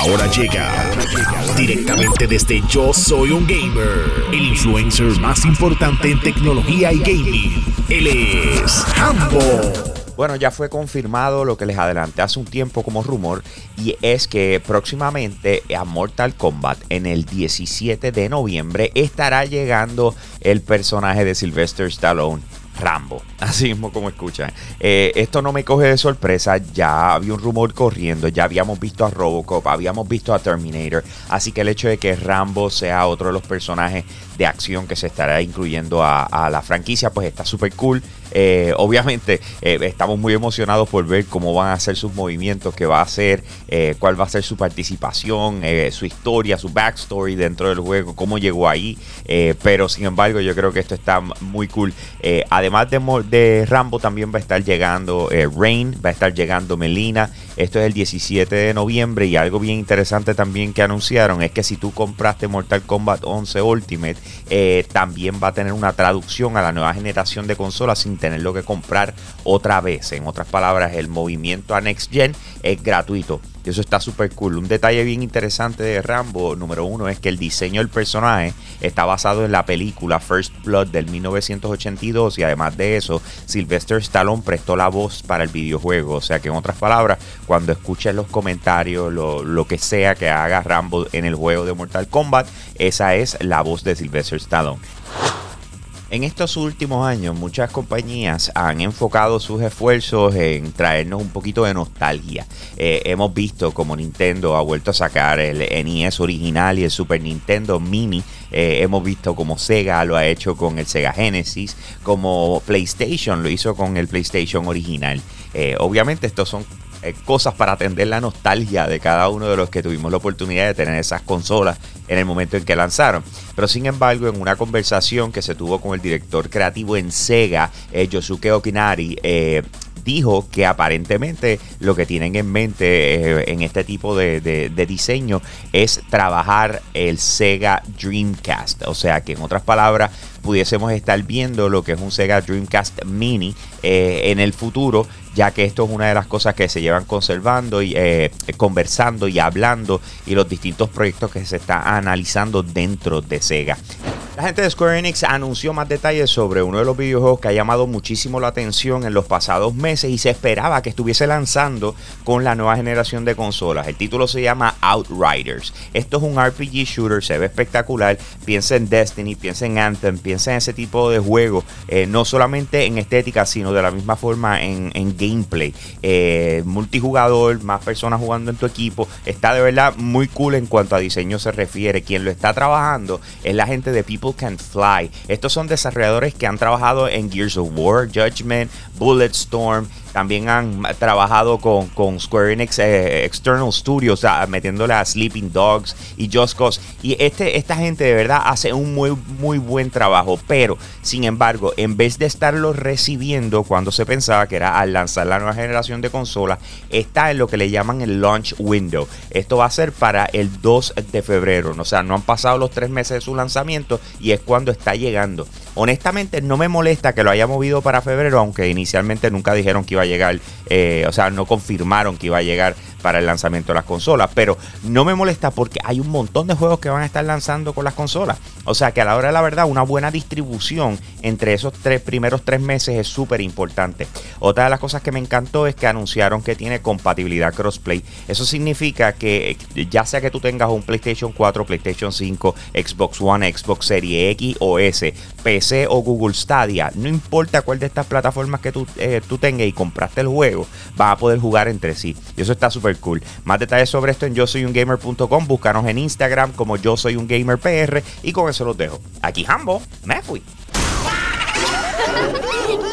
Ahora llega directamente desde Yo Soy un Gamer, el influencer más importante en tecnología y gaming. Él es Hambo. Bueno, ya fue confirmado lo que les adelanté hace un tiempo como rumor y es que próximamente a Mortal Kombat en el 17 de noviembre estará llegando el personaje de Sylvester Stallone Rambo, así mismo como escuchan. Eh, esto no me coge de sorpresa, ya había un rumor corriendo, ya habíamos visto a Robocop, habíamos visto a Terminator, así que el hecho de que Rambo sea otro de los personajes de acción que se estará incluyendo a, la franquicia, pues está súper cool. Eh, obviamente eh, estamos muy emocionados por ver cómo van a ser sus movimientos, qué va a hacer, cuál va a ser su participación, su historia, su backstory dentro del juego, cómo llegó ahí. pero sin embargo yo creo que esto está muy cool. además además de, Rambo, también va a estar llegando eh, Rain, va a estar llegando Melina. Esto es el 17 de noviembre. Y algo bien interesante también que anunciaron es que si tú compraste Mortal Kombat 11 Ultimate, eh, también va a tener una traducción a la nueva generación de consolas sin tenerlo que comprar otra vez. En otras palabras, el movimiento a Next Gen es gratuito. Eso está súper cool. Un detalle bien interesante de Rambo, número uno, es que el diseño del personaje está basado en la película First Blood del 1982 y además de eso, Sylvester Stallone prestó la voz para el videojuego. O sea que en otras palabras, cuando escuches los comentarios, lo que sea que haga Rambo en el juego de Mortal Kombat, esa es la voz de Sylvester Stallone. En estos últimos años muchas compañías han enfocado sus esfuerzos en traernos un poquito de nostalgia. Eh, hemos visto como Nintendo ha vuelto a sacar el NES original y el Super Nintendo Mini. Eh, hemos visto como Sega lo ha hecho con el Sega Genesis, como PlayStation lo hizo con el PlayStation original. Eh, obviamente estos son eh, cosas para atender la nostalgia de cada uno de los que tuvimos la oportunidad de tener esas consolas en el momento en que lanzaron. Pero sin embargo, en una conversación que se tuvo con el director creativo en Sega, eh, Yosuke Okinari, eh, dijo que aparentemente lo que tienen en mente en este tipo de, de, diseño es trabajar el Sega Dreamcast. O sea que en otras palabras pudiésemos estar viendo lo que es un Sega Dreamcast Mini en el futuro ya que esto es una de las cosas que se llevan conservando y eh, conversando y hablando y los distintos proyectos que se están analizando dentro de Sega. La gente de Square Enix anunció más detalles sobre uno de los videojuegos que ha llamado muchísimo la atención en los pasados meses y se esperaba que estuviese lanzando con la nueva generación de consolas. El título se llama Outriders. Esto es un RPG shooter, se ve espectacular. Piensa en Destiny, piensa en Anthem, piensa en ese tipo de juego, eh, no solamente en estética, sino de la misma forma en, gameplay. Eh, multijugador, más personas jugando en tu equipo. Está de verdad muy cool en cuanto a diseño se refiere. Quien lo está trabajando es la gente de People Can Fly. Estos son desarrolladores que han trabajado en Gears of War, Judgment, Bulletstorm también han trabajado con, con Square Enix eh, External Studios, metiéndole a Sleeping Dogs y Just Cause. Y este, esta gente de verdad hace un muy, muy buen trabajo. Pero, sin embargo, en vez de estarlo recibiendo cuando se pensaba que era al lanzar la nueva generación de consolas, está en lo que le llaman el launch window. Esto va a ser para el 2 de febrero. O sea, no han pasado los tres meses de su lanzamiento y es cuando está llegando. Honestamente, no me molesta que lo haya movido para febrero, aunque inicialmente nunca dijeron que iba a llegar, eh, o sea, no confirmaron que iba a llegar para el lanzamiento de las consolas. Pero no me molesta porque hay un montón de juegos que van a estar lanzando con las consolas. O sea que a la hora de la verdad, una buena distribución entre esos tres primeros tres meses es súper importante. Otra de las cosas que me encantó es que anunciaron que tiene compatibilidad crossplay. Eso significa que eh, ya sea que tú tengas un PlayStation 4, PlayStation 5, Xbox One, Xbox Series X o S, PC o Google Stadia, no importa cuál de estas plataformas que tú, eh, tú tengas y compraste el juego, vas a poder jugar entre sí. Y eso está cool. Más detalles sobre esto en yo soy un gamer.com. Búscanos en Instagram como yo soy un gamer PR. Y con eso los dejo. Aquí Hambo, me fui.